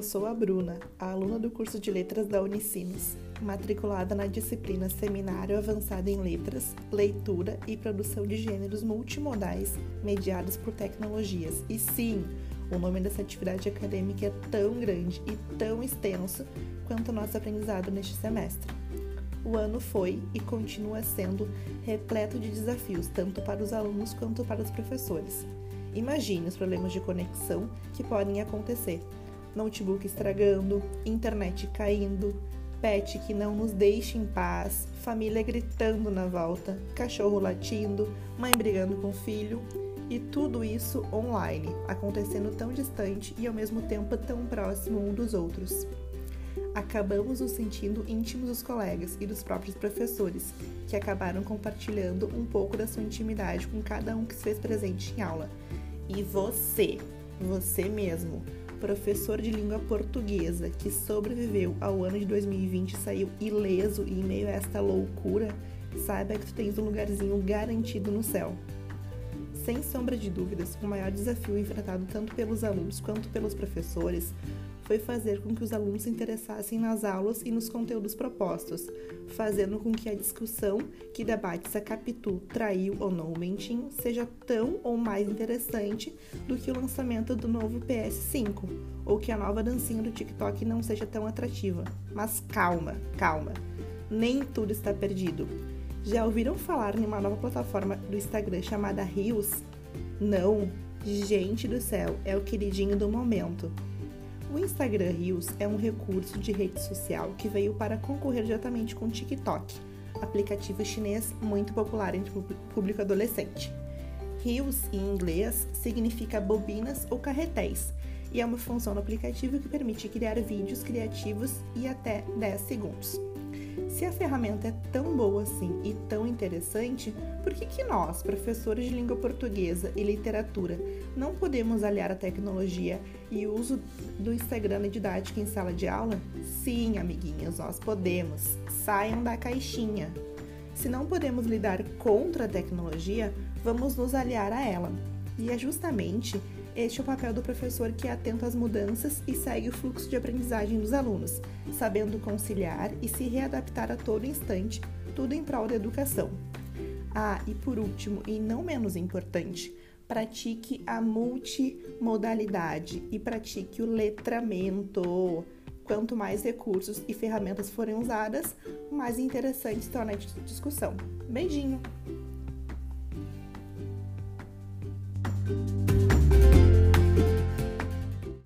sou a Bruna, a aluna do curso de Letras da Unicinos, matriculada na disciplina Seminário Avançado em Letras, Leitura e Produção de Gêneros Multimodais mediados por tecnologias. E sim, o nome dessa atividade acadêmica é tão grande e tão extenso quanto o nosso aprendizado neste semestre. O ano foi e continua sendo repleto de desafios, tanto para os alunos quanto para os professores. Imagine os problemas de conexão que podem acontecer notebook estragando, internet caindo, pet que não nos deixa em paz, família gritando na volta, cachorro latindo, mãe brigando com filho e tudo isso online, acontecendo tão distante e ao mesmo tempo tão próximo um dos outros. Acabamos nos sentindo íntimos dos colegas e dos próprios professores, que acabaram compartilhando um pouco da sua intimidade com cada um que se fez presente em aula. E você, você mesmo, professor de língua portuguesa que sobreviveu ao ano de 2020 e saiu ileso e em meio a esta loucura, saiba que tu tens um lugarzinho garantido no céu. Sem sombra de dúvidas, o maior desafio enfrentado tanto pelos alunos quanto pelos professores foi fazer com que os alunos se interessassem nas aulas e nos conteúdos propostos, fazendo com que a discussão que debate se a Capitu traiu ou não o Mentinho seja tão ou mais interessante do que o lançamento do novo PS5, ou que a nova dancinha do TikTok não seja tão atrativa. Mas calma, calma. Nem tudo está perdido. Já ouviram falar em uma nova plataforma do Instagram chamada Rios? Não, gente do céu, é o queridinho do momento. O Instagram Reels é um recurso de rede social que veio para concorrer diretamente com o TikTok, aplicativo chinês muito popular entre o público adolescente. Reels, em inglês, significa bobinas ou carretéis, e é uma função do aplicativo que permite criar vídeos criativos e até 10 segundos. Se a ferramenta é tão boa assim e tão interessante, por que, que nós, professores de língua portuguesa e literatura, não podemos aliar a tecnologia e o uso do Instagram na didática em sala de aula? Sim, amiguinhos, nós podemos. Saiam da caixinha. Se não podemos lidar contra a tecnologia, vamos nos aliar a ela. E é justamente este o papel do professor que é atento às mudanças e segue o fluxo de aprendizagem dos alunos, sabendo conciliar e se readaptar a todo instante, tudo em prol da educação. Ah, e por último, e não menos importante, pratique a multimodalidade e pratique o letramento. Quanto mais recursos e ferramentas forem usadas, mais interessante torna a discussão. Beijinho!